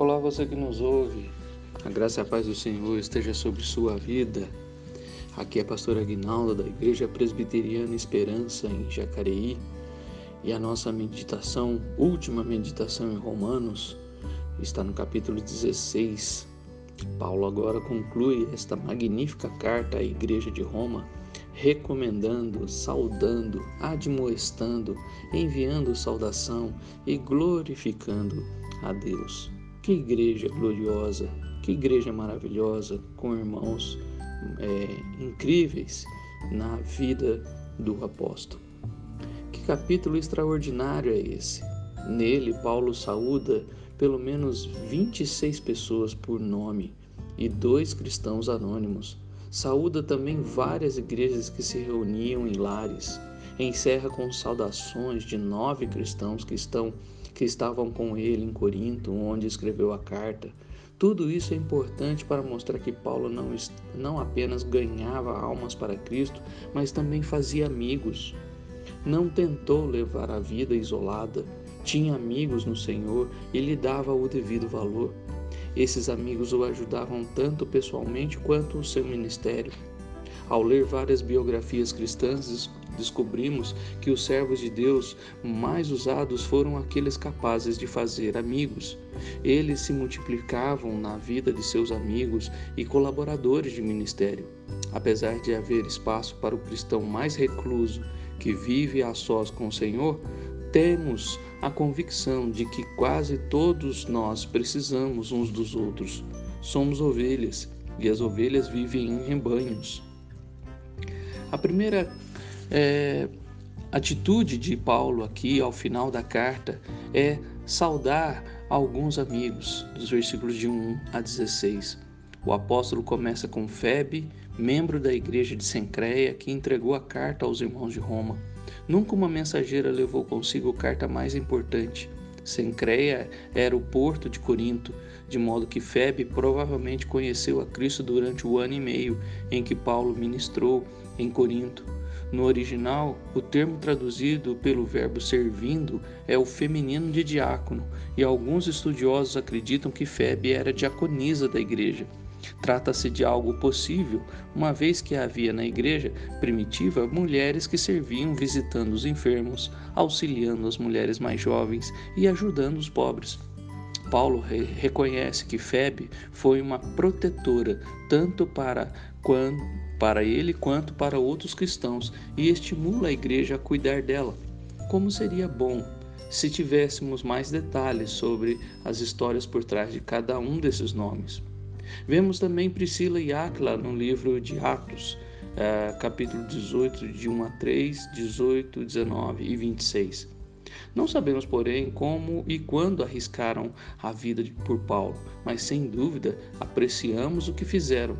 Olá, você que nos ouve. A graça e a paz do Senhor esteja sobre sua vida. Aqui é a pastora Aguinaldo da Igreja Presbiteriana Esperança em Jacareí. E a nossa meditação, última meditação em Romanos, está no capítulo 16. Paulo agora conclui esta magnífica carta à Igreja de Roma recomendando, saudando, admoestando, enviando saudação e glorificando a Deus. Que igreja gloriosa, que igreja maravilhosa, com irmãos é, incríveis na vida do apóstolo. Que capítulo extraordinário é esse? Nele, Paulo saúda pelo menos 26 pessoas por nome e dois cristãos anônimos Saúda também várias igrejas que se reuniam em lares. Encerra com saudações de nove cristãos que, estão, que estavam com ele em Corinto, onde escreveu a carta. Tudo isso é importante para mostrar que Paulo não, não apenas ganhava almas para Cristo, mas também fazia amigos. Não tentou levar a vida isolada, tinha amigos no Senhor e lhe dava o devido valor. Esses amigos o ajudavam tanto pessoalmente quanto o seu ministério. Ao ler várias biografias cristãs, descobrimos que os servos de Deus mais usados foram aqueles capazes de fazer amigos. Eles se multiplicavam na vida de seus amigos e colaboradores de ministério. Apesar de haver espaço para o cristão mais recluso que vive a sós com o Senhor, temos a convicção de que quase todos nós precisamos uns dos outros. Somos ovelhas e as ovelhas vivem em rebanhos. A primeira é, atitude de Paulo aqui ao final da carta é saudar alguns amigos, dos versículos de 1 a 16. O apóstolo começa com Febe, membro da igreja de Sencreia, que entregou a carta aos irmãos de Roma. Nunca uma mensageira levou consigo carta mais importante. Sencreia era o porto de Corinto, de modo que Febe provavelmente conheceu a Cristo durante o ano e meio em que Paulo ministrou em Corinto. No original, o termo traduzido pelo verbo servindo é o feminino de diácono, e alguns estudiosos acreditam que Febe era diaconisa da igreja. Trata-se de algo possível, uma vez que havia na igreja primitiva mulheres que serviam visitando os enfermos, auxiliando as mulheres mais jovens e ajudando os pobres. Paulo re reconhece que Febe foi uma protetora tanto para, para ele quanto para outros cristãos e estimula a igreja a cuidar dela. Como seria bom se tivéssemos mais detalhes sobre as histórias por trás de cada um desses nomes. Vemos também Priscila e Áquila no livro de Atos, é, capítulo 18, de 1 a 3, 18, 19 e 26. Não sabemos, porém, como e quando arriscaram a vida por Paulo, mas sem dúvida apreciamos o que fizeram.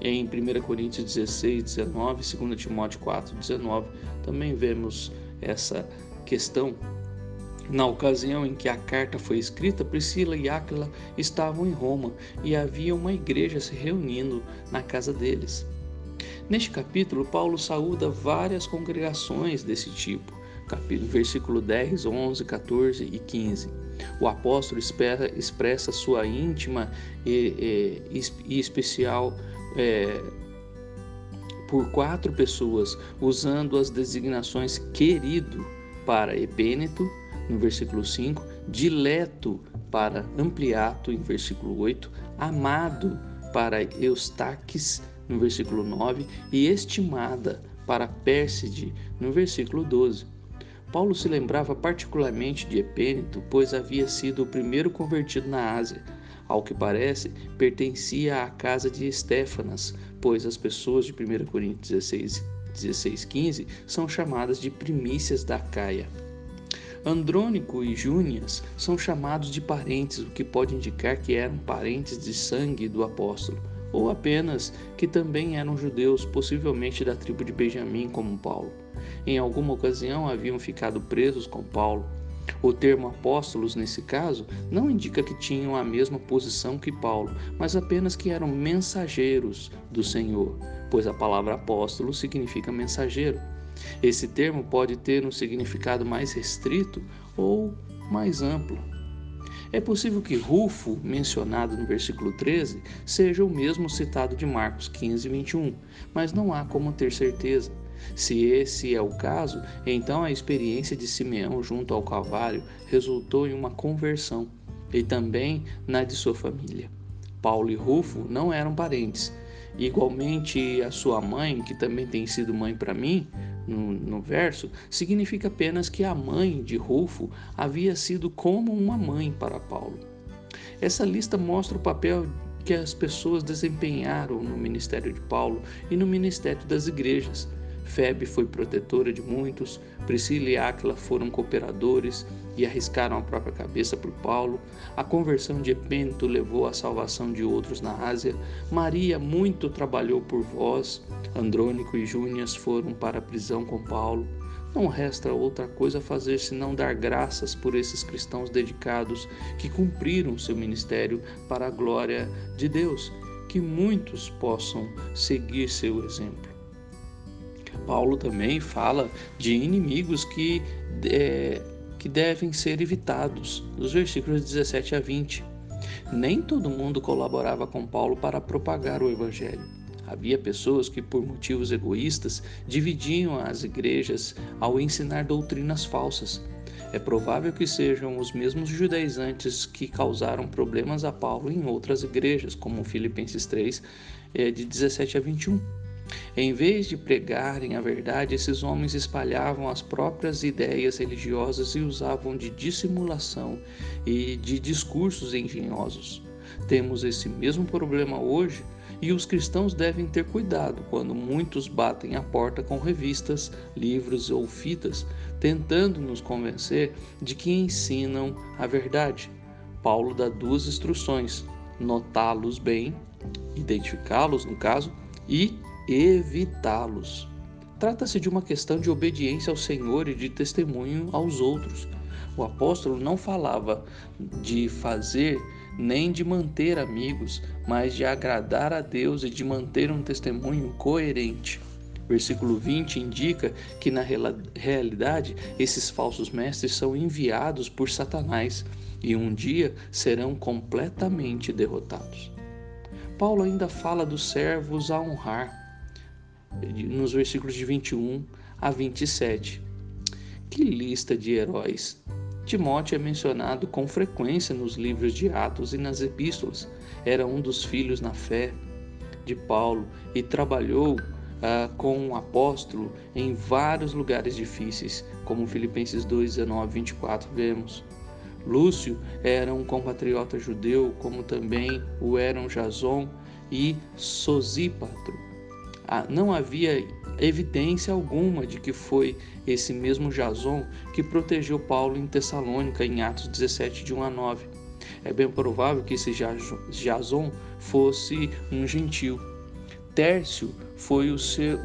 Em 1 Coríntios 16, 19, 2 Timóteo 4, 19, também vemos essa questão na ocasião em que a carta foi escrita, Priscila e Áquila estavam em Roma e havia uma igreja se reunindo na casa deles. Neste capítulo, Paulo saúda várias congregações desse tipo, capítulo, versículo 10, 11, 14 e 15. O apóstolo expressa sua íntima e, e, e especial é, por quatro pessoas, usando as designações querido para Epêneto, no versículo 5, dileto para Ampliato, em versículo 8, amado para Eustaques, no versículo 9, e estimada para Pérside, no versículo 12. Paulo se lembrava particularmente de Epêneto, pois havia sido o primeiro convertido na Ásia. Ao que parece, pertencia à casa de Estéfanas, pois as pessoas de 1 Coríntios 16, 16 15 são chamadas de primícias da Caia. Andrônico e Júnias são chamados de parentes, o que pode indicar que eram parentes de sangue do apóstolo, ou apenas que também eram judeus, possivelmente da tribo de Benjamim, como Paulo. Em alguma ocasião haviam ficado presos com Paulo. O termo apóstolos, nesse caso, não indica que tinham a mesma posição que Paulo, mas apenas que eram mensageiros do Senhor, pois a palavra apóstolo significa mensageiro. Esse termo pode ter um significado mais restrito ou mais amplo. É possível que Rufo, mencionado no versículo 13, seja o mesmo citado de Marcos 15, 21, mas não há como ter certeza. Se esse é o caso, então a experiência de Simeão junto ao Calvário resultou em uma conversão, e também na de sua família. Paulo e Rufo não eram parentes. Igualmente, a sua mãe, que também tem sido mãe para mim, no, no, verso, significa apenas que a mãe de Rufo havia sido como uma mãe para Paulo. Essa lista mostra o papel que as pessoas desempenharam no ministério de Paulo e no ministério das igrejas. Febe foi protetora de muitos, Priscila e Áquila foram cooperadores e arriscaram a própria cabeça por Paulo. A conversão de Epênito levou à salvação de outros na Ásia. Maria muito trabalhou por vós. Andrônico e Júnias foram para a prisão com Paulo. Não resta outra coisa a fazer senão dar graças por esses cristãos dedicados que cumpriram seu ministério para a glória de Deus, que muitos possam seguir seu exemplo. Paulo também fala de inimigos que, é, que devem ser evitados, nos versículos 17 a 20. Nem todo mundo colaborava com Paulo para propagar o evangelho. Havia pessoas que, por motivos egoístas, dividiam as igrejas ao ensinar doutrinas falsas. É provável que sejam os mesmos judaizantes que causaram problemas a Paulo em outras igrejas, como Filipenses 3, é, de 17 a 21. Em vez de pregarem a verdade, esses homens espalhavam as próprias ideias religiosas e usavam de dissimulação e de discursos engenhosos. Temos esse mesmo problema hoje e os cristãos devem ter cuidado quando muitos batem a porta com revistas, livros ou fitas, tentando nos convencer de que ensinam a verdade. Paulo dá duas instruções: notá-los bem, identificá-los no caso, e evitá-los. Trata-se de uma questão de obediência ao Senhor e de testemunho aos outros. O apóstolo não falava de fazer nem de manter amigos, mas de agradar a Deus e de manter um testemunho coerente. Versículo 20 indica que, na realidade, esses falsos mestres são enviados por Satanás e um dia serão completamente derrotados. Paulo ainda fala dos servos a honrar nos versículos de 21 a 27. Que lista de heróis! Timóteo é mencionado com frequência nos livros de Atos e nas epístolas. Era um dos filhos na fé de Paulo e trabalhou ah, com um apóstolo em vários lugares difíceis, como Filipenses 2, 19 24 vemos. Lúcio era um compatriota judeu, como também o eram Jason e Sosípatro. Ah, não havia evidência alguma de que foi esse mesmo Jason que protegeu Paulo em Tessalônica, em Atos 17, de 1 a 9. É bem provável que esse Jason fosse um gentil. Tércio foi o,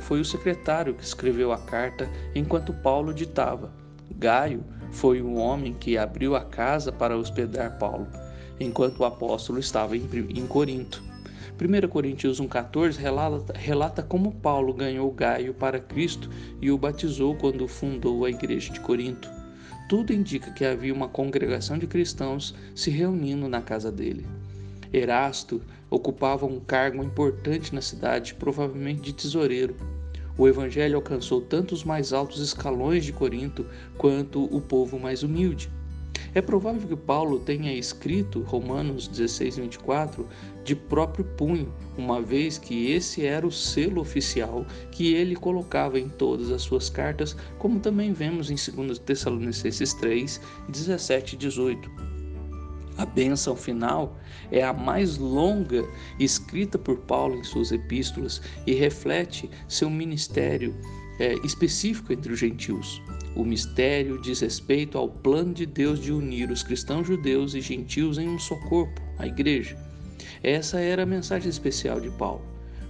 foi o secretário que escreveu a carta enquanto Paulo ditava. Gaio foi o homem que abriu a casa para hospedar Paulo, enquanto o apóstolo estava em, em Corinto. 1 Coríntios 1,14 relata, relata como Paulo ganhou Gaio para Cristo e o batizou quando fundou a igreja de Corinto. Tudo indica que havia uma congregação de cristãos se reunindo na casa dele. Erasto ocupava um cargo importante na cidade, provavelmente de tesoureiro. O evangelho alcançou tanto os mais altos escalões de Corinto quanto o povo mais humilde. É provável que Paulo tenha escrito Romanos 16, 24 de próprio punho, uma vez que esse era o selo oficial que ele colocava em todas as suas cartas, como também vemos em 2 Tessalonicenses 3, 17 e 18. A bênção final é a mais longa escrita por Paulo em suas epístolas e reflete seu ministério é, específico entre os gentios. O mistério diz respeito ao plano de Deus de unir os cristãos judeus e gentios em um só corpo, a igreja. Essa era a mensagem especial de Paulo.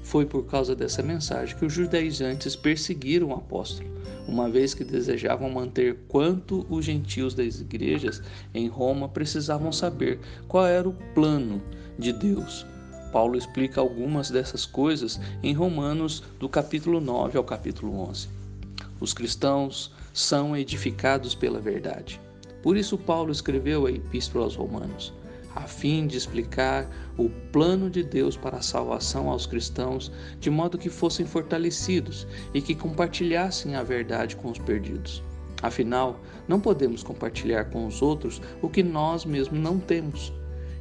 Foi por causa dessa mensagem que os judaizantes perseguiram o apóstolo, uma vez que desejavam manter quanto os gentios das igrejas em Roma precisavam saber qual era o plano de Deus. Paulo explica algumas dessas coisas em Romanos, do capítulo 9 ao capítulo 11. Os cristãos são edificados pela verdade. Por isso, Paulo escreveu a Epístola aos Romanos. a fim de explicar o plano de Deus para a salvação aos cristãos, de modo que fossem fortalecidos e que compartilhassem a verdade com os perdidos. Afinal, não podemos compartilhar com os outros o que nós mesmos não temos.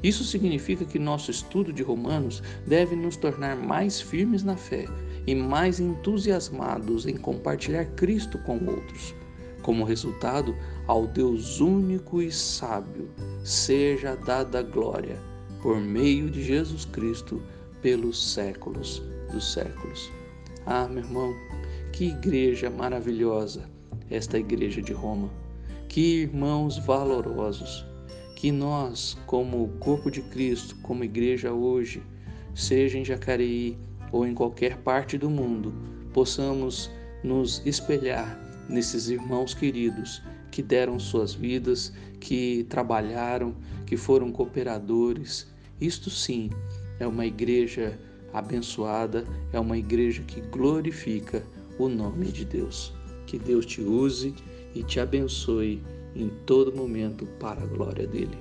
Isso significa que nosso estudo de Romanos deve nos tornar mais firmes na fé e mais entusiasmados em compartilhar Cristo com outros. Como resultado, ao Deus único e sábio seja dada glória por meio de Jesus Cristo pelos séculos dos séculos. Ah, meu irmão, que igreja maravilhosa esta igreja de Roma. Que irmãos valorosos, que nós, como corpo de Cristo, como igreja hoje, seja em Jacareí ou em qualquer parte do mundo, possamos nos espelhar nesses irmãos queridos que deram suas vidas, que trabalharam, que foram cooperadores. Isto sim é uma igreja abençoada, é uma igreja que glorifica o nome de Deus. Que Deus te use e te abençoe em todo momento para a glória dele.